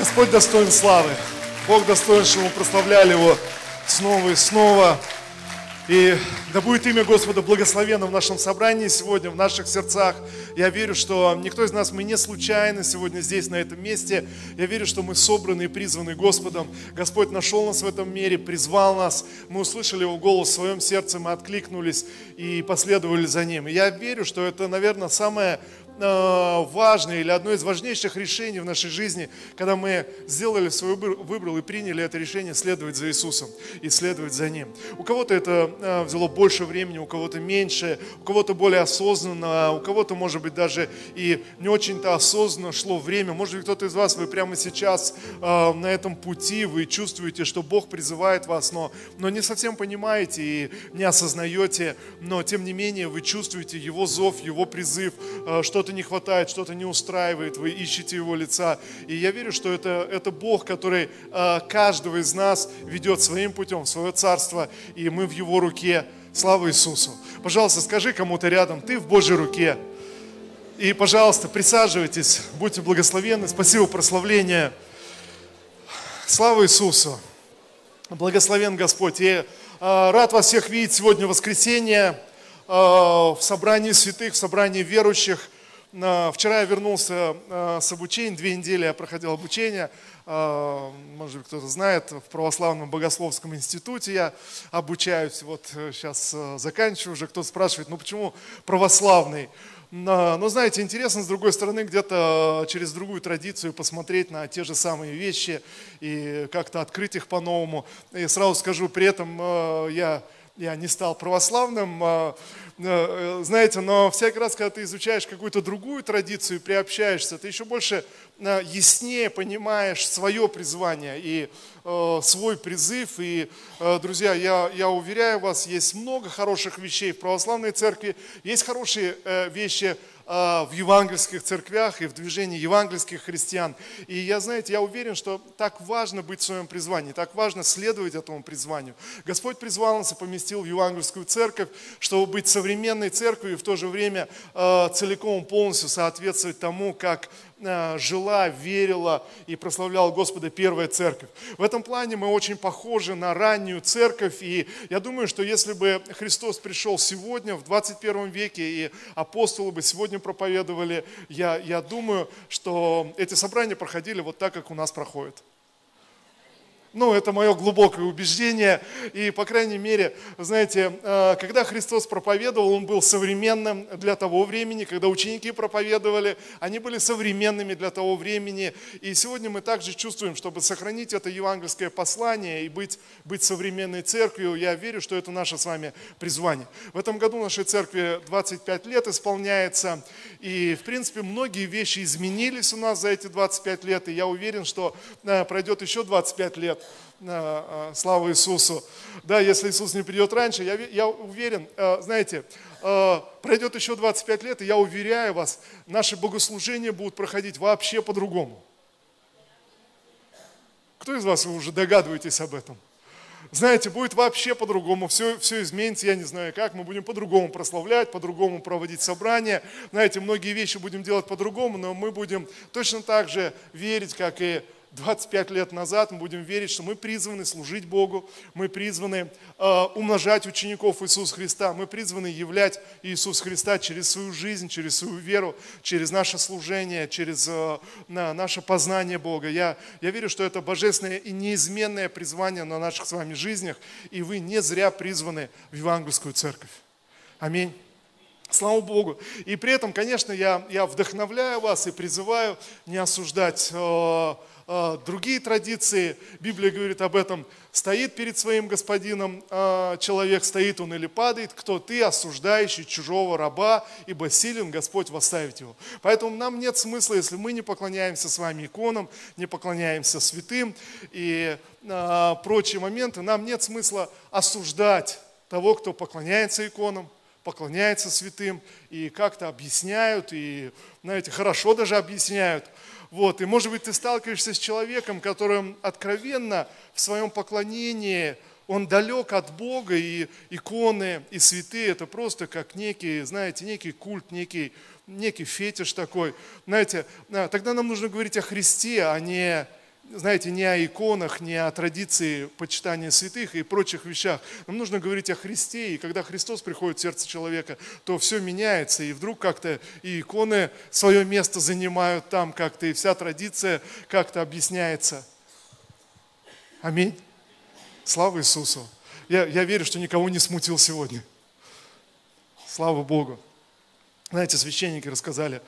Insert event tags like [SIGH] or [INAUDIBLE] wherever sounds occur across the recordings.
Господь достоин славы. Бог достоин, чтобы мы прославляли Его снова и снова. И да будет имя Господа благословено в нашем собрании сегодня, в наших сердцах. Я верю, что никто из нас, мы не случайно сегодня здесь, на этом месте. Я верю, что мы собраны и призваны Господом. Господь нашел нас в этом мире, призвал нас. Мы услышали Его голос в своем сердце, мы откликнулись и последовали за Ним. И я верю, что это, наверное, самое важное или одно из важнейших решений в нашей жизни, когда мы сделали свой выбор и приняли это решение следовать за Иисусом и следовать за Ним. У кого-то это э, взяло больше времени, у кого-то меньше, у кого-то более осознанно, у кого-то, может быть, даже и не очень-то осознанно шло время. Может быть, кто-то из вас, вы прямо сейчас э, на этом пути, вы чувствуете, что Бог призывает вас, но, но не совсем понимаете и не осознаете, но тем не менее вы чувствуете Его зов, Его призыв, что-то что-то не хватает, что-то не устраивает, вы ищете Его лица. И я верю, что это, это Бог, который э, каждого из нас ведет своим путем свое царство, и мы в Его руке. Слава Иисусу! Пожалуйста, скажи кому-то рядом, ты в Божьей руке. И, пожалуйста, присаживайтесь, будьте благословенны. Спасибо, прославление. Слава Иисусу! Благословен Господь. И э, рад вас всех видеть сегодня воскресенье э, в собрании святых, в собрании верующих. Вчера я вернулся э, с обучения, две недели я проходил обучение, э, может быть кто-то знает, в Православном Богословском институте я обучаюсь, вот сейчас э, заканчиваю уже, кто спрашивает, ну почему православный? Но знаете, интересно, с другой стороны, где-то через другую традицию посмотреть на те же самые вещи и как-то открыть их по-новому. И сразу скажу, при этом я, я не стал православным, знаете, но всякий раз, когда ты изучаешь какую-то другую традицию приобщаешься, ты еще больше э, яснее понимаешь свое призвание и э, свой призыв. И, друзья, я, я уверяю вас, есть много хороших вещей в православной церкви, есть хорошие вещи в евангельских церквях и в движении евангельских христиан. И я, знаете, я уверен, что так важно быть в своем призвании, так важно следовать этому призванию. Господь призвал нас и поместил в евангельскую церковь, чтобы быть современной церковью и в то же время а, целиком полностью соответствовать тому, как Э, жила, верила и прославляла Господа первая церковь. В этом плане мы очень похожи на раннюю церковь, и я думаю, что если бы Христос пришел сегодня, в 21 веке, и апостолы бы сегодня проповедовали, я, я думаю, что эти собрания проходили вот так, как у нас проходят. Ну, это мое глубокое убеждение. И, по крайней мере, знаете, э, когда Христос проповедовал, Он был современным для того времени, когда ученики проповедовали, они были современными для того времени. И сегодня мы также чувствуем, чтобы сохранить это евангельское послание и быть, быть современной церковью, я верю, что это наше с вами призвание. В этом году нашей церкви 25 лет исполняется, и, в принципе, многие вещи изменились у нас за эти 25 лет, и я уверен, что э, пройдет еще 25 лет, слава Иисусу. Да, если Иисус не придет раньше, я, я уверен, а, знаете, пройдет еще 25 лет, и я уверяю вас, наши богослужения будут проходить вообще по-другому. Кто из вас уже догадываетесь об этом? Знаете, будет вообще по-другому, все, все изменится, я не знаю как, мы будем по-другому прославлять, по-другому проводить собрания. Знаете, многие вещи будем делать по-другому, но мы будем точно так же верить, как и 25 лет назад, мы будем верить, что мы призваны служить Богу, мы призваны э, умножать учеников Иисуса Христа, мы призваны являть Иисуса Христа через свою жизнь, через свою веру, через наше служение, через э, на, наше познание Бога. Я, я верю, что это божественное и неизменное призвание на наших с вами жизнях, и вы не зря призваны в Евангельскую церковь. Аминь. Слава Богу. И при этом, конечно, я, я вдохновляю вас и призываю не осуждать э, другие традиции, Библия говорит об этом, стоит перед своим господином а, человек, стоит он или падает, кто ты, осуждающий чужого раба, ибо силен Господь восставить его. Поэтому нам нет смысла, если мы не поклоняемся с вами иконам, не поклоняемся святым и а, прочие моменты, нам нет смысла осуждать того, кто поклоняется иконам, поклоняется святым и как-то объясняют, и, знаете, хорошо даже объясняют – вот, и может быть ты сталкиваешься с человеком, которым откровенно в своем поклонении он далек от Бога, и иконы, и святые, это просто как некий, знаете, некий культ, некий, некий фетиш такой. Знаете, а, тогда нам нужно говорить о Христе, а не, знаете, не о иконах, не о традиции почитания святых и прочих вещах. Нам нужно говорить о Христе, и когда Христос приходит в сердце человека, то все меняется, и вдруг как-то и иконы свое место занимают там как-то, и вся традиция как-то объясняется. Аминь. Слава Иисусу. Я, я верю, что никого не смутил сегодня. Слава Богу. Знаете, священники рассказали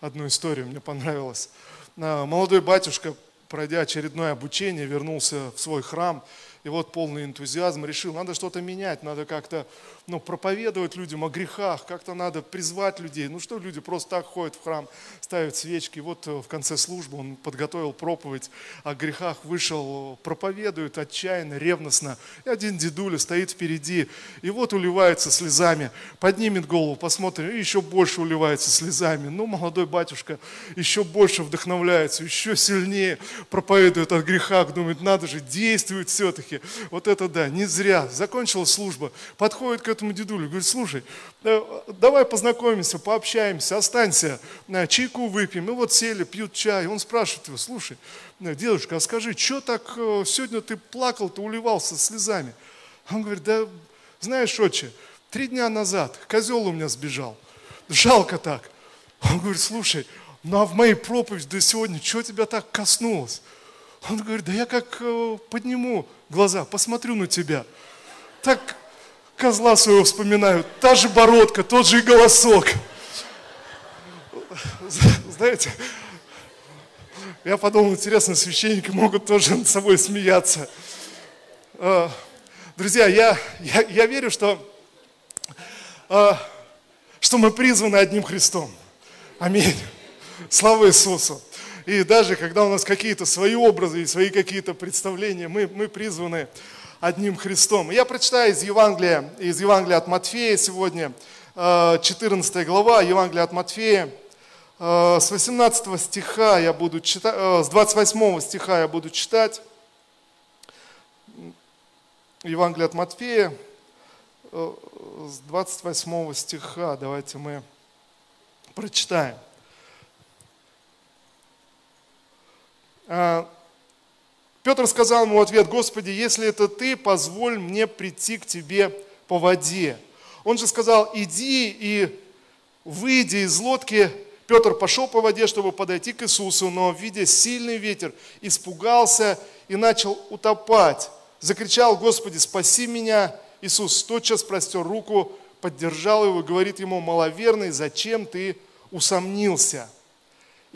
одну историю, мне понравилось. Молодой батюшка пройдя очередное обучение, вернулся в свой храм, и вот полный энтузиазм решил, надо что-то менять, надо как-то ну, проповедовать людям о грехах, как-то надо призвать людей. Ну что люди просто так ходят в храм, ставят свечки. Вот э, в конце службы он подготовил проповедь о грехах, вышел, проповедует отчаянно, ревностно. И один дедуля стоит впереди, и вот уливается слезами, поднимет голову, посмотрит, и еще больше уливается слезами. Ну, молодой батюшка еще больше вдохновляется, еще сильнее проповедует о грехах, думает, надо же, действует все-таки. Вот это да, не зря. Закончилась служба, подходит к этому дедулю, говорит, слушай, э, давай познакомимся, пообщаемся, останься, э, чайку выпьем. И вот сели, пьют чай. Он спрашивает его, слушай, э, дедушка, а скажи, что так сегодня ты плакал, ты уливался слезами? Он говорит, да знаешь, отче, три дня назад козел у меня сбежал. Жалко так. Он говорит, слушай, ну а в моей проповеди до сегодня, что тебя так коснулось? Он говорит, да я как подниму глаза, посмотрю на тебя. Так козла своего вспоминаю, та же бородка, тот же и голосок. Знаете, я подумал, интересно, священники могут тоже над собой смеяться. А, друзья, я, я, я верю, что, а, что мы призваны одним Христом. Аминь. Слава Иисусу. И даже когда у нас какие-то свои образы и свои какие-то представления, мы, мы призваны одним Христом. Я прочитаю из Евангелия, из Евангелия от Матфея сегодня, 14 э, глава Евангелия от Матфея. Э, с 18 стиха я буду читать, э, с 28 стиха я буду читать. Евангелие от Матфея, с 28 стиха давайте мы прочитаем. Петр сказал ему в ответ, Господи, если это ты, позволь мне прийти к тебе по воде. Он же сказал, иди и выйди из лодки. Петр пошел по воде, чтобы подойти к Иисусу, но, видя сильный ветер, испугался и начал утопать. Закричал, Господи, спаси меня. Иисус тотчас простер руку, поддержал его и говорит ему, маловерный, зачем ты усомнился?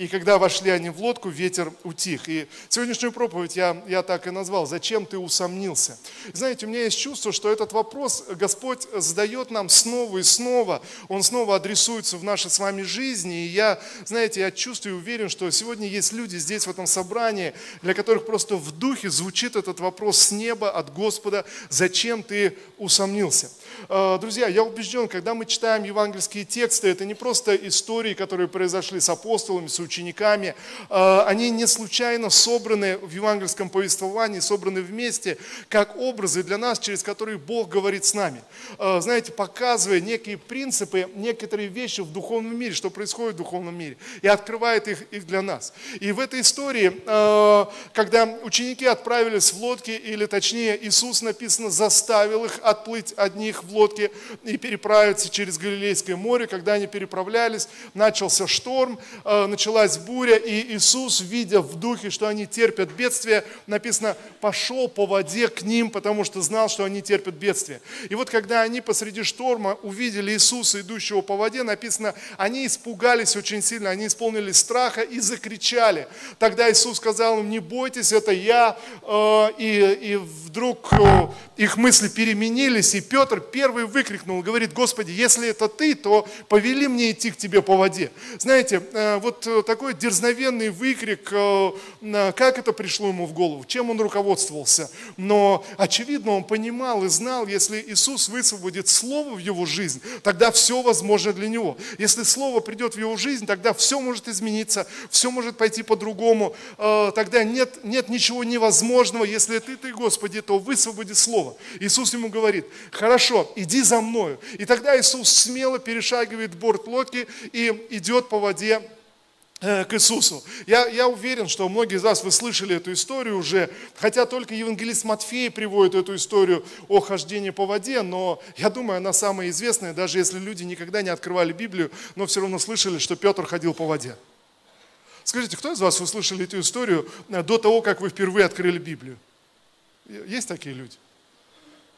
И когда вошли они в лодку, ветер утих. И сегодняшнюю проповедь я, я так и назвал «Зачем ты усомнился?». Знаете, у меня есть чувство, что этот вопрос Господь задает нам снова и снова. Он снова адресуется в нашей с вами жизни. И я, знаете, я чувствую и уверен, что сегодня есть люди здесь, в этом собрании, для которых просто в духе звучит этот вопрос с неба, от Господа «Зачем ты усомнился?». Э, друзья, я убежден, когда мы читаем евангельские тексты, это не просто истории, которые произошли с апостолами, с учениками. Э, они не случайно собраны в евангельском повествовании, собраны вместе, как образы для нас, через которые Бог говорит с нами. Э, знаете, показывая некие принципы, некоторые вещи в духовном мире, что происходит в духовном мире, и открывает их, их для нас. И в этой истории, когда ученики отправились в лодке, или точнее Иисус, написано, заставил их отплыть одних в лодке и переправиться через Галилейское море. Когда они переправлялись, начался шторм, э, началась буря, и Иисус, видя в духе, что они терпят бедствие, написано, пошел по воде к ним, потому что знал, что они терпят бедствие. И вот когда они посреди шторма увидели Иисуса, идущего по воде, написано, они испугались очень сильно, они исполнились страха и закричали. Тогда Иисус сказал им, не бойтесь, это я. Э, и, и вдруг э, их мысли переменились, и Петр первый выкрикнул, говорит, Господи, если это Ты, то повели мне идти к Тебе по воде. Знаете, э, вот э, такой дерзновенный выкрик, э, как это пришло ему в голову, чем он руководствовался. Но, очевидно, он понимал и знал, если Иисус высвободит Слово в его жизнь, тогда все возможно для него. Если Слово придет в его жизнь, тогда все может измениться, все может пойти по-другому. Тогда нет, нет ничего невозможного. Если Ты, Ты, Господи, то высвободи Слово. Иисус ему говорит, хорошо, иди за мною. И тогда Иисус смело перешагивает борт лодки и идет по воде Э, к Иисусу. Я, я уверен, что многие из вас, вы слышали эту историю уже, хотя только евангелист Матфей приводит эту историю о хождении по воде, но я думаю, она самая известная, даже если люди никогда не открывали Библию, но все равно слышали, что Петр ходил по воде. Скажите, кто из вас услышали эту историю э, до того, как вы впервые открыли Библию? Есть такие люди?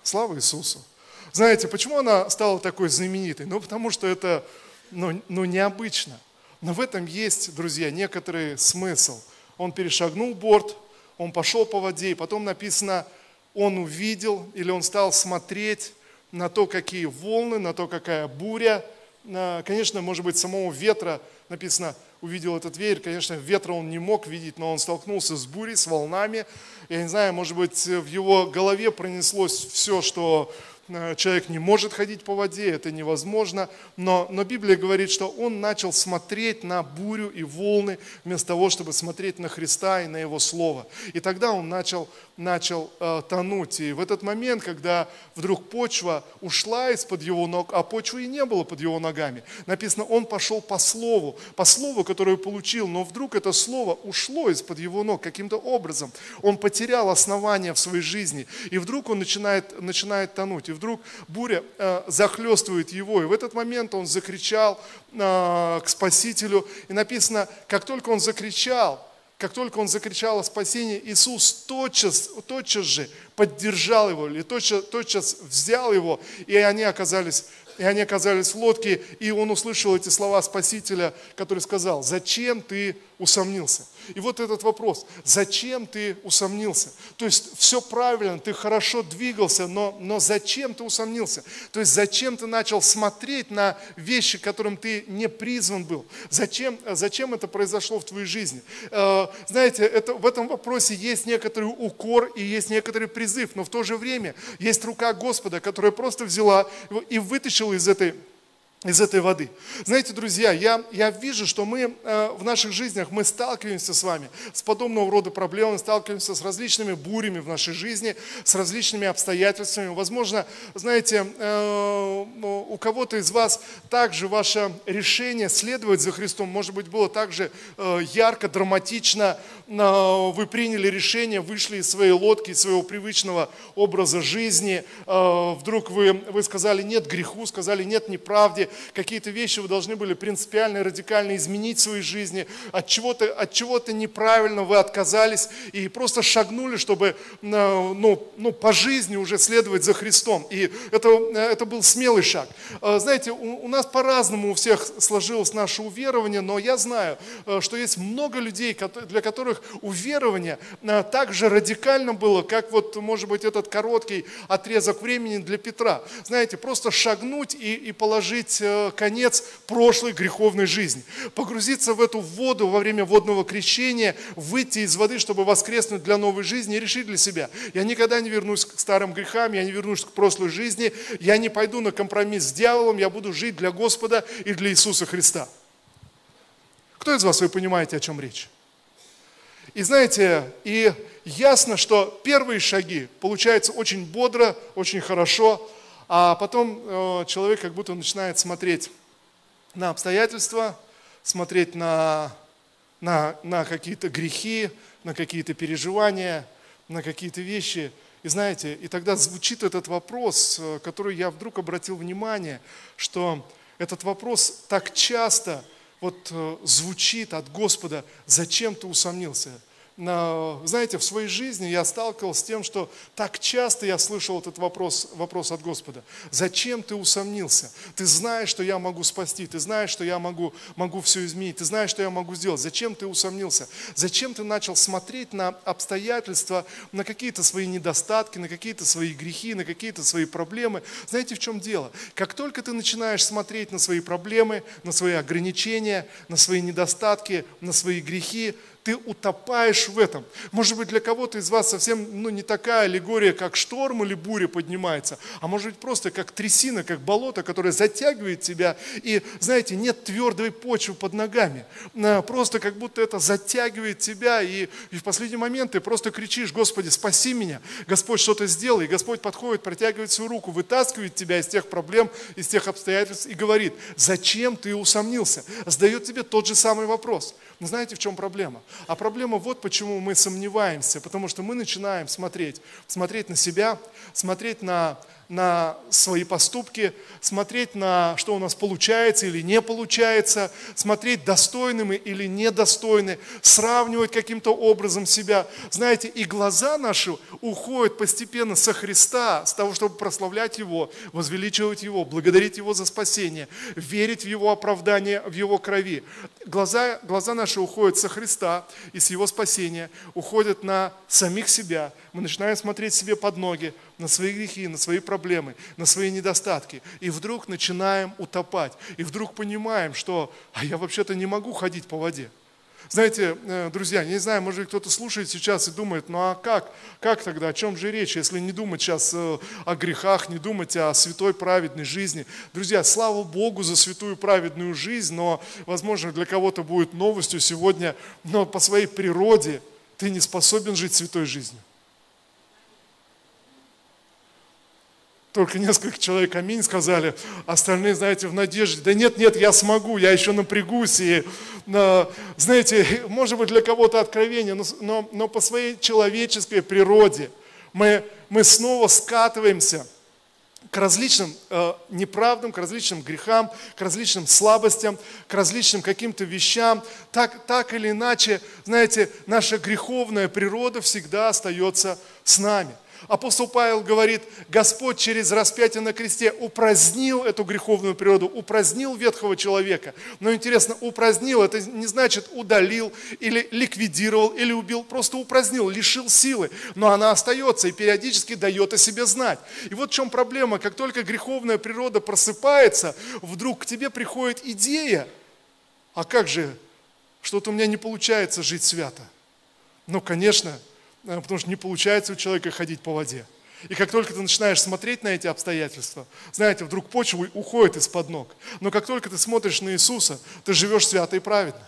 Слава Иисусу. Знаете, почему она стала такой знаменитой? Ну, потому что это ну, ну, необычно. Но в этом есть, друзья, некоторый смысл. Он перешагнул борт, он пошел по воде, и потом написано, он увидел или он стал смотреть на то, какие волны, на то, какая буря. Конечно, может быть, самого ветра написано, увидел этот ветер. Конечно, ветра он не мог видеть, но он столкнулся с бурей, с волнами. Я не знаю, может быть, в его голове пронеслось все, что человек не может ходить по воде, это невозможно, но, но Библия говорит, что он начал смотреть на бурю и волны, вместо того, чтобы смотреть на Христа и на Его Слово. И тогда он начал, начал э, тонуть. И в этот момент, когда вдруг почва ушла из-под его ног, а почвы и не было под его ногами, написано, он пошел по Слову, по Слову, которое получил, но вдруг это Слово ушло из-под его ног каким-то образом. Он потерял основания в своей жизни, и вдруг он начинает, начинает тонуть вдруг буря э, захлестывает его. И в этот момент он закричал э, к Спасителю. И написано, как только он закричал, как только он закричал о спасении, Иисус тотчас, тотчас же поддержал его, или тотчас, тотчас взял его, и они оказались и они оказались в лодке, и он услышал эти слова Спасителя, который сказал, зачем ты усомнился? И вот этот вопрос, зачем ты усомнился? То есть все правильно, ты хорошо двигался, но, но зачем ты усомнился? То есть зачем ты начал смотреть на вещи, которым ты не призван был? Зачем, зачем это произошло в твоей жизни? Э, знаете, это, в этом вопросе есть некоторый укор и есть некоторый призыв, но в то же время есть рука Господа, которая просто взяла и вытащила из этой из этой воды. Знаете, друзья, я, я вижу, что мы э, в наших жизнях, мы сталкиваемся с вами с подобного рода проблемами, сталкиваемся с различными бурями в нашей жизни, с различными обстоятельствами. Возможно, знаете, э, ну, у кого-то из вас также ваше решение следовать за Христом, может быть, было также э, ярко, драматично, э, вы приняли решение, вышли из своей лодки, из своего привычного образа жизни, э, вдруг вы, вы сказали нет греху, сказали нет неправде, какие-то вещи вы должны были принципиально радикально изменить в своей жизни, от чего-то от чего неправильно вы отказались и просто шагнули, чтобы э, ну, ну, по жизни уже следовать за Христом. И это, это был смелый шаг. Э, знаете, у, у нас по-разному у всех сложилось наше уверование, но я знаю, э, что есть много людей, для которых уверование так же радикально было, как вот, может быть, этот короткий отрезок времени для Петра. Знаете, просто шагнуть и, и положить Э, конец прошлой греховной жизни. Погрузиться в эту воду во время водного крещения, выйти из воды, чтобы воскреснуть для новой жизни и решить для себя. Я никогда не вернусь к старым грехам, я не вернусь к прошлой жизни, я не пойду на компромисс с дьяволом, я буду жить для Господа и для Иисуса Христа. Кто из вас, вы понимаете, о чем речь? И знаете, и ясно, что первые шаги получаются очень бодро, очень хорошо, а потом э, человек как будто начинает смотреть на обстоятельства, смотреть на, на, на какие-то грехи, на какие-то переживания, на какие-то вещи. И знаете, и тогда звучит этот вопрос, э, который я вдруг обратил внимание, что этот вопрос так часто вот э, звучит от Господа, зачем ты усомнился? Знаете, в своей жизни я сталкивался с тем, что так часто я слышал этот вопрос, вопрос от Господа. Зачем ты усомнился? Ты знаешь, что я могу спасти, ты знаешь, что я могу, могу все изменить, ты знаешь, что я могу сделать. Зачем ты усомнился? Зачем ты начал смотреть на обстоятельства, на какие-то свои недостатки, на какие-то свои грехи, на какие-то свои проблемы? Знаете, в чем дело? Как только ты начинаешь смотреть на свои проблемы, на свои ограничения, на свои недостатки, на свои грехи, ты утопаешь в этом. Может быть, для кого-то из вас совсем ну, не такая аллегория, как шторм или буря поднимается, а может быть просто как трясина, как болото, которое затягивает тебя, и, знаете, нет твердой почвы под ногами. Просто как будто это затягивает тебя, и, и в последний момент ты просто кричишь, Господи, спаси меня, Господь что-то сделай, и Господь подходит, протягивает свою руку, вытаскивает тебя из тех проблем, из тех обстоятельств и говорит, зачем ты усомнился? Задает тебе тот же самый вопрос – Но знаете, в чем проблема? А проблема вот почему мы сомневаемся, потому что мы начинаем смотреть, смотреть на себя, смотреть на на свои поступки, смотреть на что у нас получается или не получается, смотреть достойны мы или недостойны, сравнивать каким-то образом себя. Знаете, и глаза наши уходят постепенно со Христа, с того, чтобы прославлять Его, возвеличивать Его, благодарить Его за спасение, верить в Его оправдание, в Его крови. Глаза, глаза наши уходят со Христа и с Его спасения, уходят на самих себя. Мы начинаем смотреть себе под ноги, на свои грехи, на свои проблемы, на свои недостатки. И вдруг начинаем утопать. И вдруг понимаем, что а я вообще-то не могу ходить по воде. Знаете, э, друзья, не знаю, может быть, кто-то слушает сейчас и думает, ну а как, как тогда, о чем же речь, если не думать сейчас э, о грехах, не думать о святой праведной жизни. Друзья, слава Богу за святую праведную жизнь, но, возможно, для кого-то будет новостью сегодня, но по своей природе ты не способен жить святой жизнью. Только несколько человек аминь сказали, остальные, знаете, в надежде, да нет, нет, я смогу, я еще напрягусь. И, знаете, [LAUGHS] может быть для кого-то откровение, но, но, но по своей человеческой природе мы, мы снова скатываемся к различным э, неправдам, к различным грехам, к различным слабостям, к различным каким-то вещам. Так, так или иначе, знаете, наша греховная природа всегда остается с нами. Апостол Павел говорит, Господь через распятие на кресте упразднил эту греховную природу, упразднил ветхого человека. Но интересно, упразднил, это не значит удалил или ликвидировал или убил, просто упразднил, лишил силы. Но она остается и периодически дает о себе знать. И вот в чем проблема, как только греховная природа просыпается, вдруг к тебе приходит идея, а как же, что-то у меня не получается жить свято. Ну, конечно, потому что не получается у человека ходить по воде. И как только ты начинаешь смотреть на эти обстоятельства, знаете, вдруг почва уходит из-под ног. Но как только ты смотришь на Иисуса, ты живешь свято и праведно.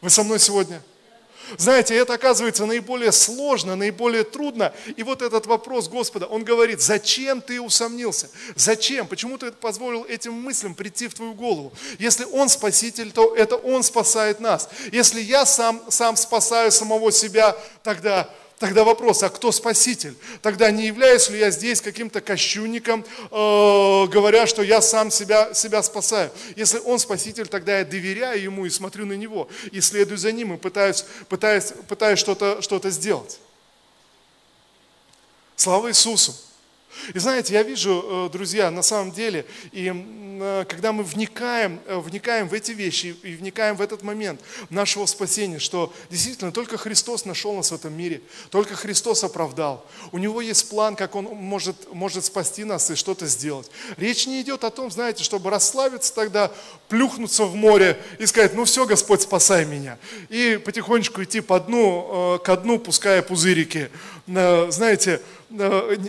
Вы со мной сегодня? Знаете, это оказывается наиболее сложно, наиболее трудно. И вот этот вопрос Господа, он говорит, зачем ты усомнился? Зачем? Почему ты позволил этим мыслям прийти в твою голову? Если Он Спаситель, то это Он спасает нас. Если я сам, сам спасаю самого себя, тогда Тогда вопрос, а кто спаситель? Тогда не являюсь ли я здесь каким-то кощунником, э, говоря, что я сам себя, себя спасаю? Если он спаситель, тогда я доверяю ему и смотрю на него, и следую за ним, и пытаюсь, пытаюсь, пытаюсь что-то что сделать. Слава Иисусу! И знаете, я вижу, э, друзья, на самом деле, и э, когда мы вникаем, э, вникаем в эти вещи и вникаем в этот момент нашего спасения, что действительно только Христос нашел нас в этом мире, только Христос оправдал. У Него есть план, как Он может, может спасти нас и что-то сделать. Речь не идет о том, знаете, чтобы расслабиться тогда, плюхнуться в море и сказать, ну все, Господь, спасай меня. И потихонечку идти по дну, ко дну, пуская пузырики. Знаете,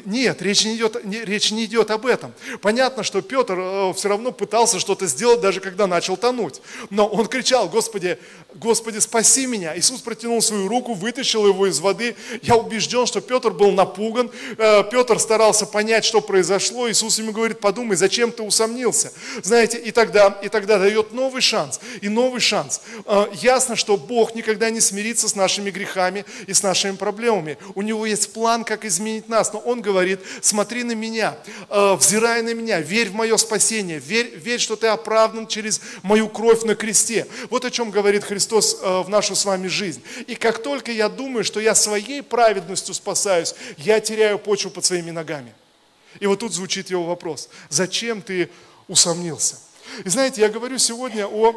нет, речь не, идет, речь не идет об этом. Понятно, что Петр э, все равно пытался что-то сделать, даже когда начал тонуть. Но он кричал, Господи, Господи, спаси меня. Иисус протянул свою руку, вытащил его из воды. Я убежден, что Петр был напуган. Э, Петр старался понять, что произошло. Иисус ему говорит, подумай, зачем ты усомнился? Знаете, и тогда, и тогда дает новый шанс. И новый шанс. Ясно, что Бог никогда не смирится с нашими грехами и с нашими проблемами. У Него есть план, как изменить нас, но Он говорит, смотри на меня, э, взирай на меня, верь в мое спасение, верь, верь, что ты оправдан через мою кровь на кресте. Вот о чем говорит Христос э, в нашу с вами жизнь. И как только я думаю, что я своей праведностью спасаюсь, я теряю почву под своими ногами. И вот тут звучит его вопрос, зачем ты усомнился? И знаете, я говорю сегодня о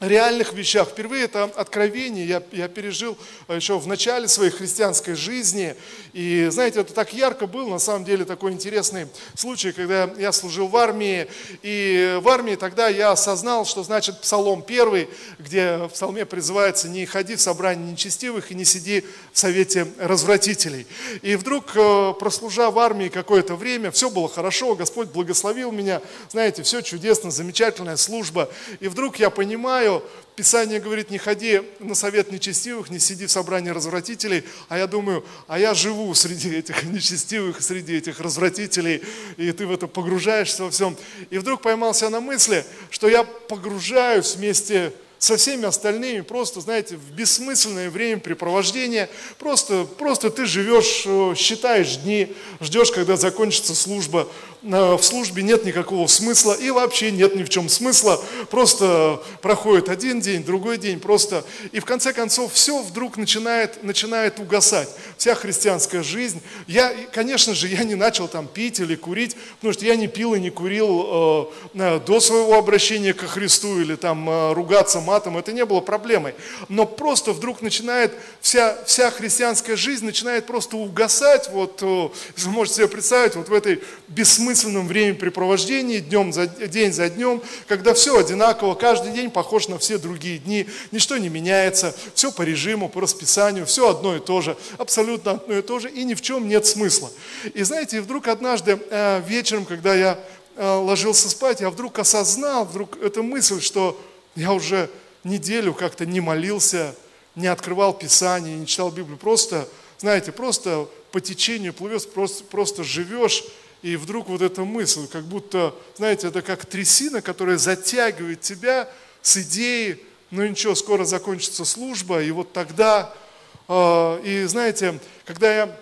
реальных вещах. Впервые это откровение я, я пережил э, еще в начале своей христианской жизни. И знаете, это так ярко было, на самом деле такой интересный случай, когда я служил в армии. И в армии тогда я осознал, что значит Псалом первый, где в псалме призывается «Не ходи в собрание нечестивых и не сиди в совете развратителей». И вдруг, э, прослужа в армии какое-то время, все было хорошо, Господь благословил меня, знаете, все чудесно, замечательная служба. И вдруг я понимаю, знаю, Писание говорит, не ходи на совет нечестивых, не сиди в собрании развратителей, а я думаю, а я живу среди этих [LAUGHS] нечестивых, среди этих развратителей, и ты в это погружаешься во всем. И вдруг поймался на мысли, что я погружаюсь вместе со всеми остальными, просто, знаете, в бессмысленное времяпрепровождение, просто, просто ты живешь, э, считаешь дни, ждешь, когда закончится служба, в службе нет никакого смысла и вообще нет ни в чем смысла, просто проходит один день, другой день, просто, и в конце концов все вдруг начинает, начинает угасать, вся христианская жизнь. Я, конечно же, я не начал там пить или курить, потому что я не пил и не курил э, до своего обращения ко Христу или там э, ругаться матом, это не было проблемой. Но просто вдруг начинает вся, вся христианская жизнь начинает просто угасать, вот, э, вы можете себе представить, вот в этой бессмысленном времяпрепровождении, днем за, день за днем, когда все одинаково, каждый день похож на все другие дни, ничто не меняется, все по режиму, по расписанию, все одно и то же, абсолютно одно и то же, и ни в чем нет смысла. И знаете, вдруг однажды э, вечером, когда я э, ложился спать, я вдруг осознал, вдруг эта мысль, что я уже неделю как-то не молился, не открывал Писание, не читал Библию, просто, знаете, просто по течению плывешь, просто, просто живешь, и вдруг вот эта мысль, как будто, знаете, это как трясина, которая затягивает тебя с идеей, ну ничего, скоро закончится служба, и вот тогда, и знаете, когда я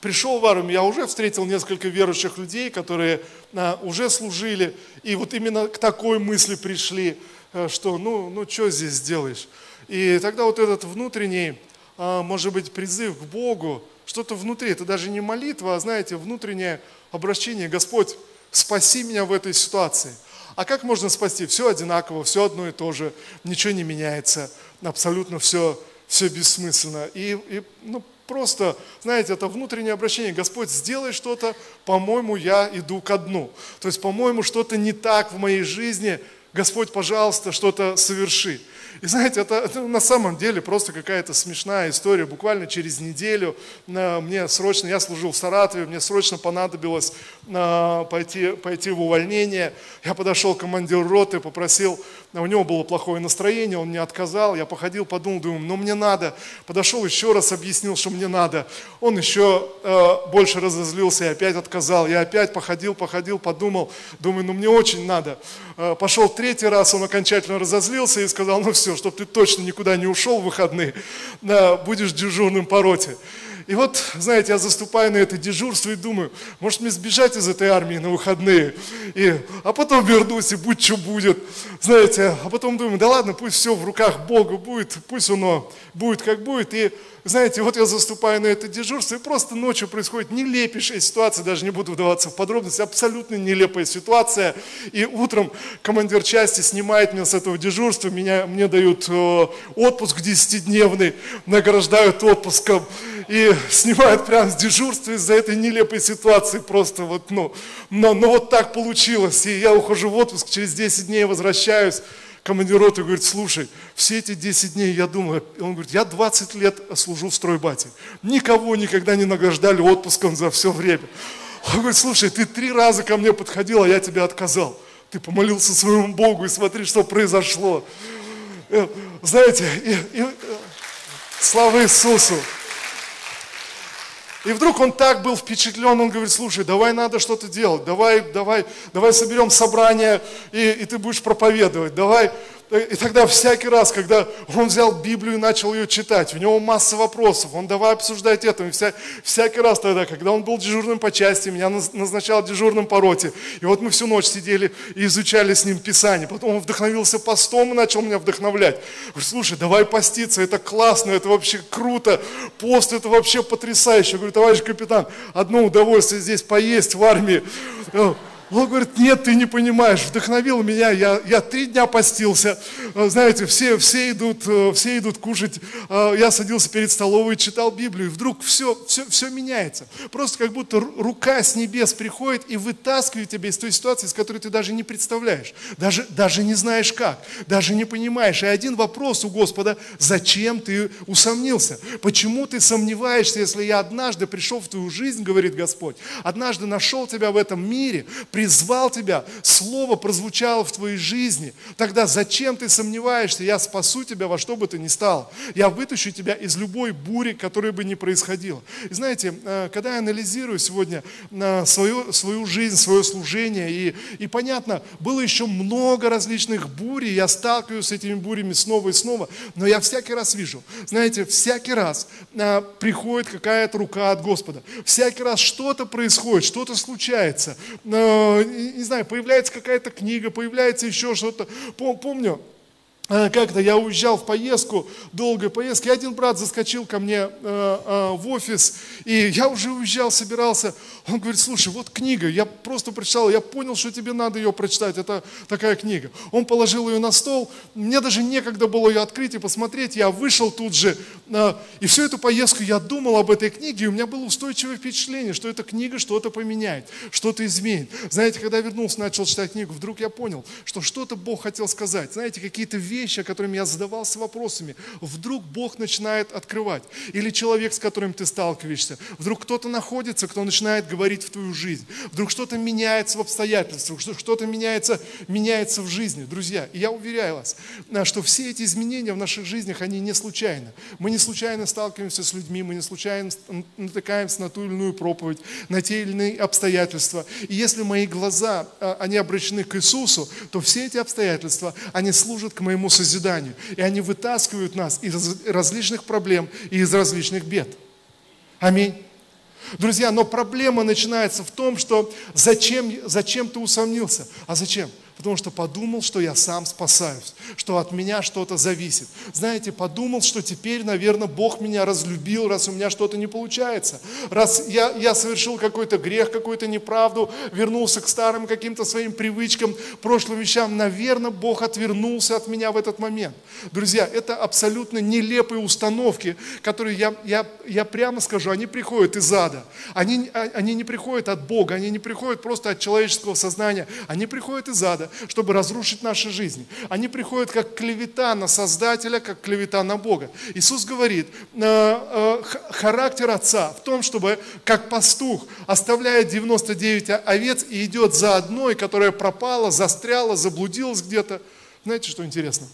пришел в армию, я уже встретил несколько верующих людей, которые э, уже служили, и вот именно к такой мысли пришли, э, что ну, ну что здесь сделаешь. И тогда вот этот внутренний, э, может быть, призыв к Богу, что-то внутри, это даже не молитва, а, знаете, внутреннее обращение, Господь, спаси меня в этой ситуации. А как можно спасти? Все одинаково, все одно и то же, ничего не меняется, абсолютно все, все бессмысленно. И, и ну, просто, знаете, это внутреннее обращение. Господь, сделай что-то, по-моему, я иду ко дну. То есть, по-моему, что-то не так в моей жизни. Господь, пожалуйста, что-то соверши. И знаете, это, это на самом деле просто какая-то смешная история. Буквально через неделю мне срочно, я служил в Саратове, мне срочно понадобилось пойти, пойти в увольнение. Я подошел к командиру роты, попросил, у него было плохое настроение, он мне отказал. Я походил, подумал, думаю, ну мне надо. Подошел еще раз, объяснил, что мне надо. Он еще э, больше разозлился и опять отказал. Я опять походил, походил, подумал, думаю, ну мне очень надо. Э, пошел третий раз, он окончательно разозлился и сказал, ну все, чтобы ты точно никуда не ушел в выходные, да, будешь дежурным по роте. И вот, знаете, я заступаю на это дежурство и думаю, может мне сбежать из этой армии на выходные, и, а потом вернусь, и будь что будет. Знаете, а потом думаю, да ладно, пусть все в руках Бога будет, пусть оно будет как будет. И знаете, вот я заступаю на это дежурство, и просто ночью происходит нелепейшая ситуация, даже не буду вдаваться в подробности, абсолютно нелепая ситуация. И утром командир части снимает меня с этого дежурства, меня, мне дают э, отпуск 10-дневный, награждают отпуском и снимают прямо с дежурства из-за этой нелепой ситуации просто вот, ну, но, но вот так получилось. И я ухожу в отпуск, через 10 дней возвращаюсь, командир роты говорит, слушай, все эти 10 дней я думаю, он говорит, я 20 лет служу в стройбате. Никого никогда не награждали отпуском за все время. Он говорит, слушай, ты три раза ко мне подходил, а я тебе отказал. Ты помолился своему Богу и смотри, что произошло. Э, знаете, и, и, э, слава Иисусу. И вдруг он так был впечатлен, он говорит, слушай, давай надо что-то делать, давай, давай, давай соберем собрание, и, и ты будешь проповедовать, давай, и тогда всякий раз, когда он взял Библию и начал ее читать, у него масса вопросов, он давай обсуждать это. И вся, всякий раз тогда, когда он был дежурным по части, меня назначал дежурным по роте. И вот мы всю ночь сидели и изучали с ним Писание. Потом он вдохновился постом и начал меня вдохновлять. Говорю, слушай, давай поститься, это классно, это вообще круто. Пост это вообще потрясающе. Я говорю, товарищ капитан, одно удовольствие здесь поесть в армии. Он говорит, нет, ты не понимаешь, вдохновил меня, я, я три дня постился, э, знаете, все, все, идут, э, все идут кушать, э, я садился перед столовой, читал Библию, и вдруг все, все, все меняется. Просто как будто рука с небес приходит и вытаскивает тебя из той ситуации, с которой ты даже не представляешь, даже, даже не знаешь как, даже не понимаешь. И один вопрос у Господа, зачем ты усомнился? Почему ты сомневаешься, если я однажды пришел в твою жизнь, говорит Господь, однажды нашел тебя в этом мире, призвал тебя, слово прозвучало в твоей жизни, тогда зачем ты сомневаешься? Я спасу тебя во что бы ты ни стал. Я вытащу тебя из любой бури, которая бы ни происходила. И знаете, э, когда я анализирую сегодня э, свою, свою жизнь, свое служение, и, и понятно, было еще много различных бурь, я сталкиваюсь с этими бурями снова и снова, но я всякий раз вижу, знаете, всякий раз а, приходит какая-то рука от Господа, всякий раз что-то происходит, что-то случается, не знаю, появляется какая-то книга, появляется еще что-то. Помню, как-то я уезжал в поездку, долгую поездку, и один брат заскочил ко мне э, э, в офис, и я уже уезжал, собирался. Он говорит, слушай, вот книга, я просто прочитал, я понял, что тебе надо ее прочитать, это такая книга. Он положил ее на стол, мне даже некогда было ее открыть и посмотреть, я вышел тут же, э, и всю эту поездку я думал об этой книге, и у меня было устойчивое впечатление, что эта книга что-то поменяет, что-то изменит. Знаете, когда я вернулся, начал читать книгу, вдруг я понял, что что-то Бог хотел сказать. Знаете, какие-то вещи, вещи, о которых я задавался вопросами, вдруг Бог начинает открывать. Или человек, с которым ты сталкиваешься, вдруг кто-то находится, кто начинает говорить в твою жизнь. Вдруг что-то меняется в обстоятельствах, что-то меняется, меняется в жизни. Друзья, и я уверяю вас, а, что все эти изменения в наших жизнях, они не случайны. Мы не случайно сталкиваемся с людьми, мы не случайно натыкаемся на ту или иную проповедь, на те или иные обстоятельства. И если мои глаза, а, они обращены к Иисусу, то все эти обстоятельства, они служат к моему созиданию. И они вытаскивают нас из различных проблем и из различных бед. Аминь. Друзья, но проблема начинается в том, что зачем, зачем ты усомнился? А зачем? Потому что подумал, что я сам спасаюсь, что от меня что-то зависит. Знаете, подумал, что теперь, наверное, Бог меня разлюбил, раз у меня что-то не получается, раз я, я совершил какой-то грех, какую-то неправду, вернулся к старым каким-то своим привычкам, прошлым вещам, наверное, Бог отвернулся от меня в этот момент. Друзья, это абсолютно нелепые установки, которые, я, я, я прямо скажу, они приходят из ада. Они, они не приходят от Бога, они не приходят просто от человеческого сознания, они приходят из ада чтобы разрушить наши жизни. Они приходят как клевета на Создателя, как клевета на Бога. Иисус говорит, э, э, характер Отца в том, чтобы как пастух оставляет 99 овец и идет за одной, которая пропала, застряла, заблудилась где-то. Знаете, что интересно?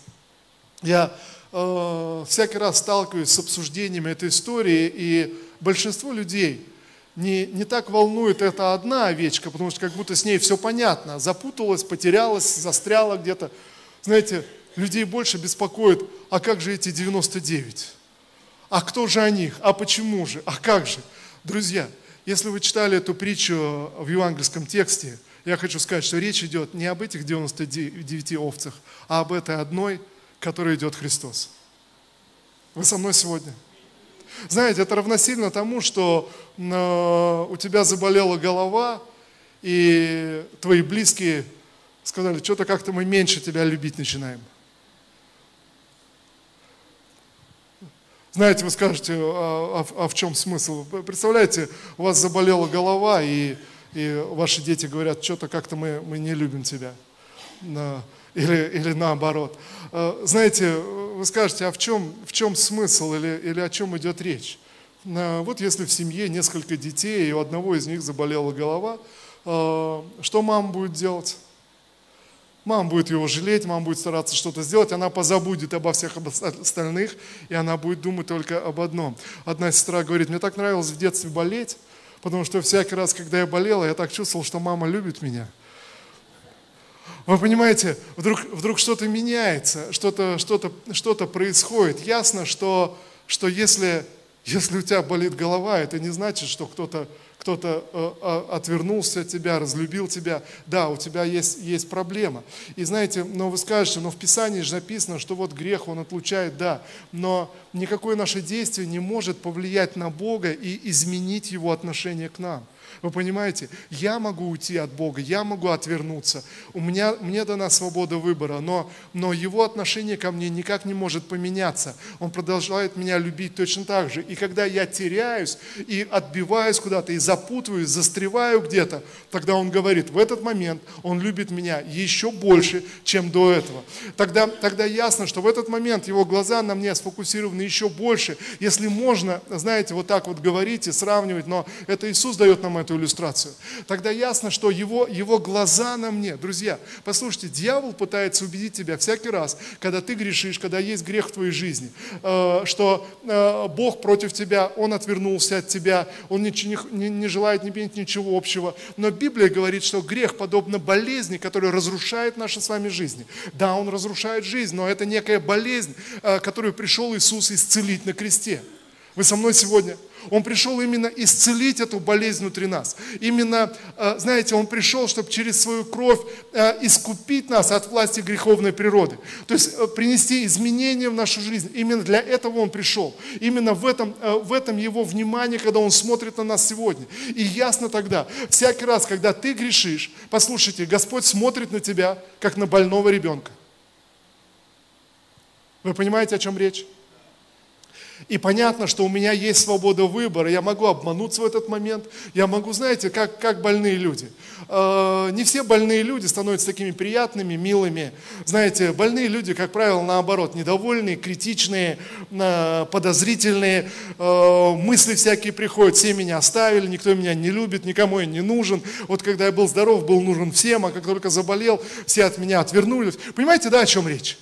Я э, всякий раз сталкиваюсь с обсуждениями этой истории, и большинство людей – не, не так волнует эта одна овечка, потому что как будто с ней все понятно. Запуталась, потерялась, застряла где-то. Знаете, людей больше беспокоит, а как же эти 99? А кто же о них? А почему же? А как же? Друзья, если вы читали эту притчу в евангельском тексте, я хочу сказать, что речь идет не об этих 99 овцах, а об этой одной, которой идет Христос. Вы со мной сегодня? Знаете, это равносильно тому, что э, у тебя заболела голова, и твои близкие сказали, что-то как-то мы меньше тебя любить начинаем. Знаете, вы скажете, а, а, а в чем смысл? Представляете, у вас заболела голова, и, и ваши дети говорят, что-то как-то мы, мы не любим тебя. Или, или наоборот. Э, знаете, вы скажете, а в чем, в чем смысл или, или о чем идет речь? Вот если в семье несколько детей, и у одного из них заболела голова, э, что мама будет делать? Мама будет его жалеть, мама будет стараться что-то сделать, она позабудет обо всех остальных, и она будет думать только об одном. Одна сестра говорит, мне так нравилось в детстве болеть, потому что всякий раз, когда я болела, я так чувствовал, что мама любит меня – вы понимаете, вдруг, вдруг что-то меняется, что-то что -то, что -то происходит. Ясно, что, что если, если у тебя болит голова, это не значит, что кто-то кто-то э, э, отвернулся от тебя, разлюбил тебя. Да, у тебя есть, есть проблема. И знаете, но вы скажете, но в Писании же написано, что вот грех, он отлучает, да. Но никакое наше действие не может повлиять на Бога и изменить Его отношение к нам. Вы понимаете, я могу уйти от Бога, я могу отвернуться. У меня, мне дана свобода выбора, но, но Его отношение ко мне никак не может поменяться. Он продолжает меня любить точно так же. И когда я теряюсь и отбиваюсь куда-то, и запутываюсь, застреваю где-то, тогда Он говорит, в этот момент Он любит меня еще больше, чем до этого. Тогда, тогда ясно, что в этот момент Его глаза на мне сфокусированы еще больше. Если можно, знаете, вот так вот говорить и сравнивать, но это Иисус дает нам эту иллюстрацию, тогда ясно, что его, его глаза на мне. Друзья, послушайте, дьявол пытается убедить тебя всякий раз, когда ты грешишь, когда есть грех в твоей жизни, э, что э, Бог против тебя, Он отвернулся от тебя, Он не, не, не желает не иметь ничего общего. Но Библия говорит, что грех подобно болезни, которая разрушает наши с вами жизни. Да, он разрушает жизнь, но это некая болезнь, э, которую пришел Иисус исцелить на кресте. Вы со мной сегодня? Он пришел именно исцелить эту болезнь внутри нас. Именно, э, знаете, Он пришел, чтобы через свою кровь э, искупить нас от власти греховной природы. То есть э, принести изменения в нашу жизнь. Именно для этого Он пришел. Именно в этом, в этом Его внимание, когда Он смотрит на нас сегодня. И ясно тогда, всякий раз, когда ты грешишь, послушайте, Господь смотрит на тебя, как на больного ребенка. Вы понимаете, о чем речь? И понятно, что у меня есть свобода выбора, я могу обмануться в этот момент, я могу, знаете, как, как больные люди. Э, не все больные люди становятся такими приятными, милыми. Знаете, больные люди, как правило, наоборот, недовольные, критичные, э, подозрительные, э, мысли всякие приходят, все меня оставили, никто меня не любит, никому я не нужен. Вот когда я был здоров, был нужен всем, а как только заболел, все от меня отвернулись. Понимаете, да, о чем речь?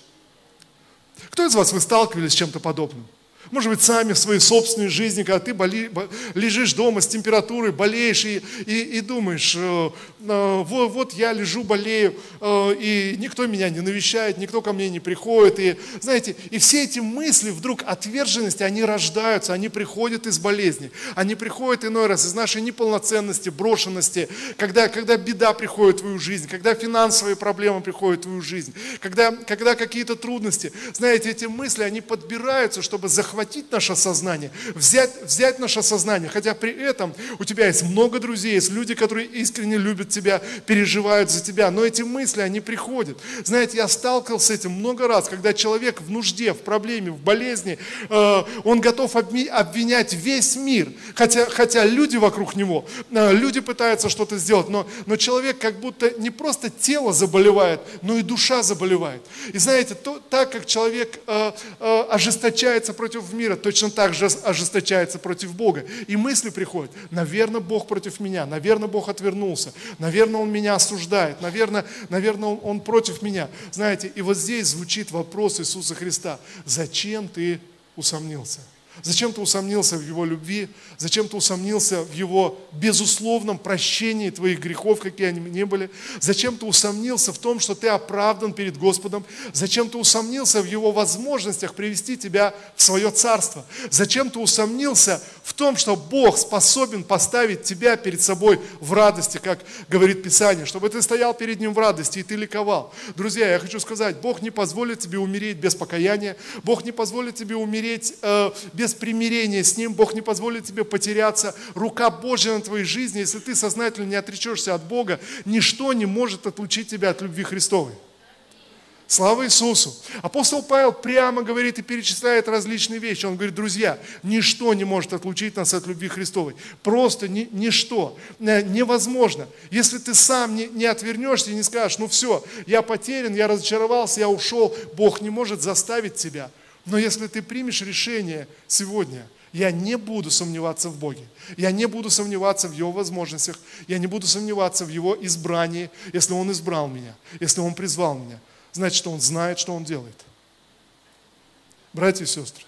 Кто из вас вы сталкивались с чем-то подобным? Может быть, сами в своей собственной жизни, когда ты боли, лежишь дома с температурой, болеешь и, и, и думаешь, э, э, вот, вот я лежу, болею, э, и никто меня не навещает, никто ко мне не приходит. И, знаете, и все эти мысли вдруг отверженности, они рождаются, они приходят из болезни. Они приходят иной раз из нашей неполноценности, брошенности, когда, когда беда приходит в твою жизнь, когда финансовые проблемы приходят в твою жизнь, когда, когда какие-то трудности. Знаете, эти мысли, они подбираются, чтобы захватить захватить наше сознание, взять, взять наше сознание, хотя при этом у тебя есть много друзей, есть люди, которые искренне любят тебя, переживают за тебя, но эти мысли, они приходят. Знаете, я сталкивался с этим много раз, когда человек в нужде, в проблеме, в болезни, э, он готов обвинять весь мир, хотя, хотя люди вокруг него, э, люди пытаются что-то сделать, но, но человек как будто не просто тело заболевает, но и душа заболевает. И знаете, то, так как человек э, э, ожесточается против против мира точно так же ожесточается против Бога. И мысли приходят, наверное, Бог против меня, наверное, Бог отвернулся, наверное, Он меня осуждает, наверное, наверное он, он против меня. Знаете, и вот здесь звучит вопрос Иисуса Христа, зачем ты усомнился? Зачем ты усомнился в Его любви? Зачем ты усомнился в Его безусловном прощении твоих грехов, какие они ни были? Зачем ты усомнился в том, что ты оправдан перед Господом? Зачем ты усомнился в Его возможностях привести тебя в свое царство? Зачем ты усомнился в том, что Бог способен поставить тебя перед собой в радости, как говорит Писание, чтобы ты стоял перед Ним в радости и ты ликовал? Друзья, я хочу сказать, Бог не позволит тебе умереть без покаяния, Бог не позволит тебе умереть э, без примирения с Ним, Бог не позволит тебе потеряться. Рука Божья на твоей жизни, если ты сознательно не отречешься от Бога, ничто не может отлучить тебя от любви Христовой. Слава Иисусу! Апостол Павел прямо говорит и перечисляет различные вещи. Он говорит, друзья, ничто не может отлучить нас от любви Христовой. Просто ни, ничто. Э, невозможно. Если ты сам не, не отвернешься и не скажешь, ну все, я потерян, я разочаровался, я ушел, Бог не может заставить тебя – но если ты примешь решение сегодня, я не буду сомневаться в Боге, я не буду сомневаться в Его возможностях, я не буду сомневаться в Его избрании, если Он избрал меня, если Он призвал меня, значит, что Он знает, что Он делает. Братья и сестры,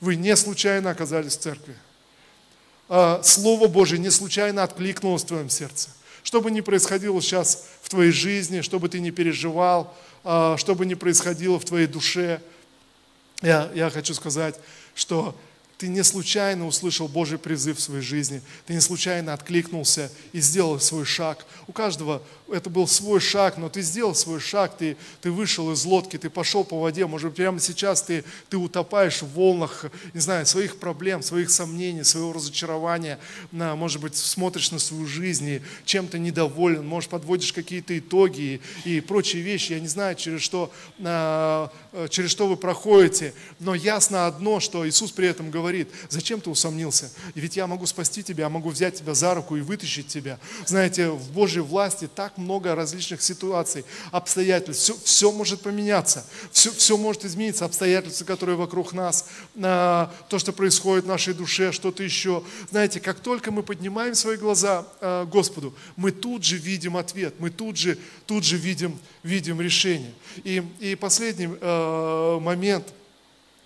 вы не случайно оказались в церкви. А, Слово Божье не случайно откликнулось в твоем сердце. Что бы ни происходило сейчас в твоей жизни, что бы ты ни переживал, а, что бы ни происходило в твоей душе – я, я хочу сказать, что ты не случайно услышал Божий призыв в своей жизни, ты не случайно откликнулся и сделал свой шаг. У каждого это был свой шаг, но ты сделал свой шаг, ты, ты вышел из лодки, ты пошел по воде, может быть, прямо сейчас ты, ты утопаешь в волнах, не знаю, своих проблем, своих сомнений, своего разочарования, на, может быть, смотришь на свою жизнь и чем-то недоволен, может, подводишь какие-то итоги и, и прочие вещи, я не знаю, через что, через что вы проходите, но ясно одно, что Иисус при этом говорит, говорит, зачем ты усомнился? Ведь я могу спасти тебя, я могу взять тебя за руку и вытащить тебя. Знаете, в Божьей власти так много различных ситуаций, обстоятельств. Все, все может поменяться, все, все может измениться. Обстоятельства, которые вокруг нас, а, то, что происходит в нашей душе, что-то еще. Знаете, как только мы поднимаем свои глаза а, Господу, мы тут же видим ответ, мы тут же, тут же видим, видим решение. И, и последний э, момент,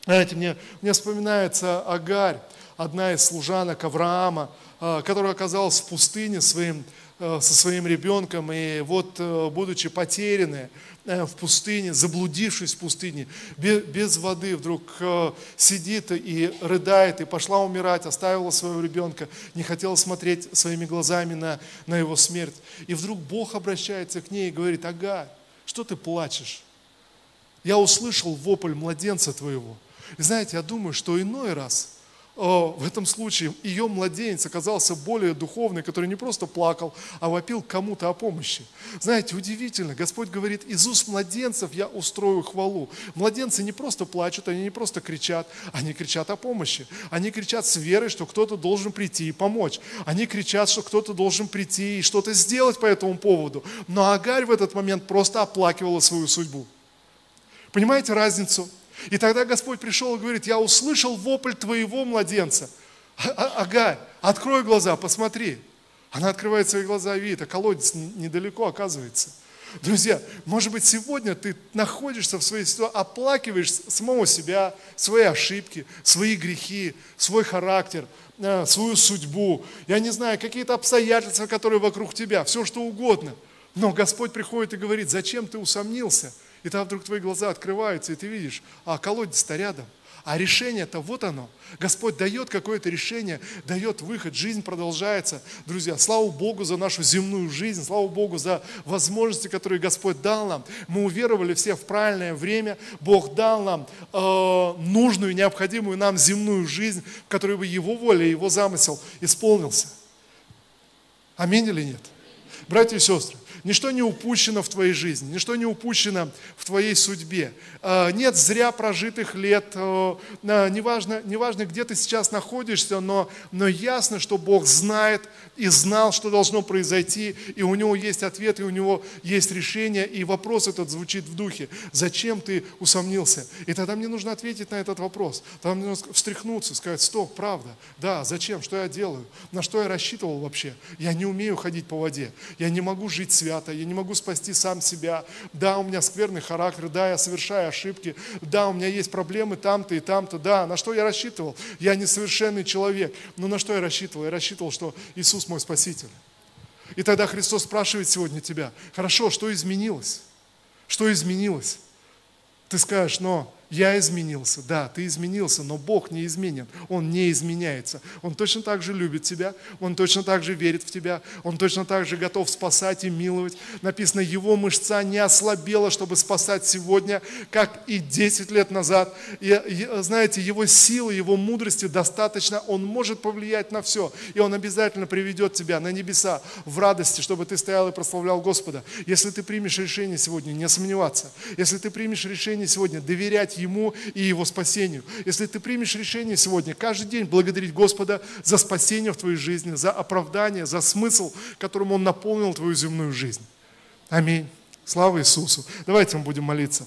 знаете, мне, мне вспоминается Агарь, одна из служанок Авраама, э, которая оказалась в пустыне своим, э, со своим ребенком, и вот, э, будучи потерянной э, в пустыне, заблудившись в пустыне, без, воды, вдруг э, сидит и рыдает, и пошла умирать, оставила своего ребенка, не хотела смотреть своими глазами на, на его смерть. И вдруг Бог обращается к ней и говорит, Агарь, что ты плачешь? Я услышал вопль младенца твоего. Знаете, я думаю, что иной раз в этом случае ее младенец оказался более духовный, который не просто плакал, а вопил кому-то о помощи. Знаете, удивительно, Господь говорит, из уст младенцев я устрою хвалу. Младенцы не просто плачут, они не просто кричат, они кричат о помощи. Они кричат с верой, что кто-то должен прийти и помочь. Они кричат, что кто-то должен прийти и что-то сделать по этому поводу. Но Агарь в этот момент просто оплакивала свою судьбу. Понимаете разницу? И тогда Господь пришел и говорит, я услышал вопль твоего младенца. А, а, Агарь, открой глаза, посмотри. Она открывает свои глаза и видит, а колодец недалеко оказывается. Друзья, может быть, сегодня ты находишься в своей ситуации, оплакиваешь самого себя, свои ошибки, свои грехи, свой характер, э, свою судьбу, я не знаю, какие-то обстоятельства, которые вокруг тебя, все что угодно. Но Господь приходит и говорит, зачем ты усомнился? И тогда вдруг твои глаза открываются, и ты видишь, а колодец-то рядом. А решение-то вот оно. Господь дает какое-то решение, дает выход, жизнь продолжается. Друзья, слава Богу за нашу земную жизнь, слава Богу за возможности, которые Господь дал нам. Мы уверовали все в правильное время, Бог дал нам э, нужную, необходимую нам земную жизнь, в которой бы Его воля, Его замысел исполнился. Аминь или нет? Братья и сестры, Ничто не упущено в твоей жизни, ничто не упущено в твоей судьбе. А, нет зря прожитых лет, а, неважно, неважно где ты сейчас находишься, но, но ясно, что Бог знает и знал, что должно произойти, и у Него есть ответ, и у Него есть решение, и вопрос этот звучит в духе. Зачем ты усомнился? И тогда мне нужно ответить на этот вопрос. Тогда мне нужно встряхнуться, сказать, стоп, правда, да, зачем, что я делаю, на что я рассчитывал вообще? Я не умею ходить по воде, я не могу жить свято, свято, я не могу спасти сам себя. Да, у меня скверный характер, да, я совершаю ошибки, да, у меня есть проблемы там-то и там-то, да. На что я рассчитывал? Я несовершенный человек. Но на что я рассчитывал? Я рассчитывал, что Иисус мой Спаситель. И тогда Христос спрашивает сегодня тебя, хорошо, что изменилось? Что изменилось? Ты скажешь, но я изменился, да, ты изменился, но Бог не изменен, Он не изменяется. Он точно так же любит тебя, Он точно так же верит в тебя, Он точно так же готов спасать и миловать. Написано, Его мышца не ослабела, чтобы спасать сегодня, как и 10 лет назад. И, знаете, Его силы, Его мудрости достаточно, Он может повлиять на все, и Он обязательно приведет тебя на небеса в радости, чтобы ты стоял и прославлял Господа. Если ты примешь решение сегодня не сомневаться, если ты примешь решение сегодня доверять Ему и Его спасению. Если ты примешь решение сегодня, каждый день благодарить Господа за спасение в твоей жизни, за оправдание, за смысл, которым Он наполнил твою земную жизнь. Аминь. Слава Иисусу. Давайте мы будем молиться.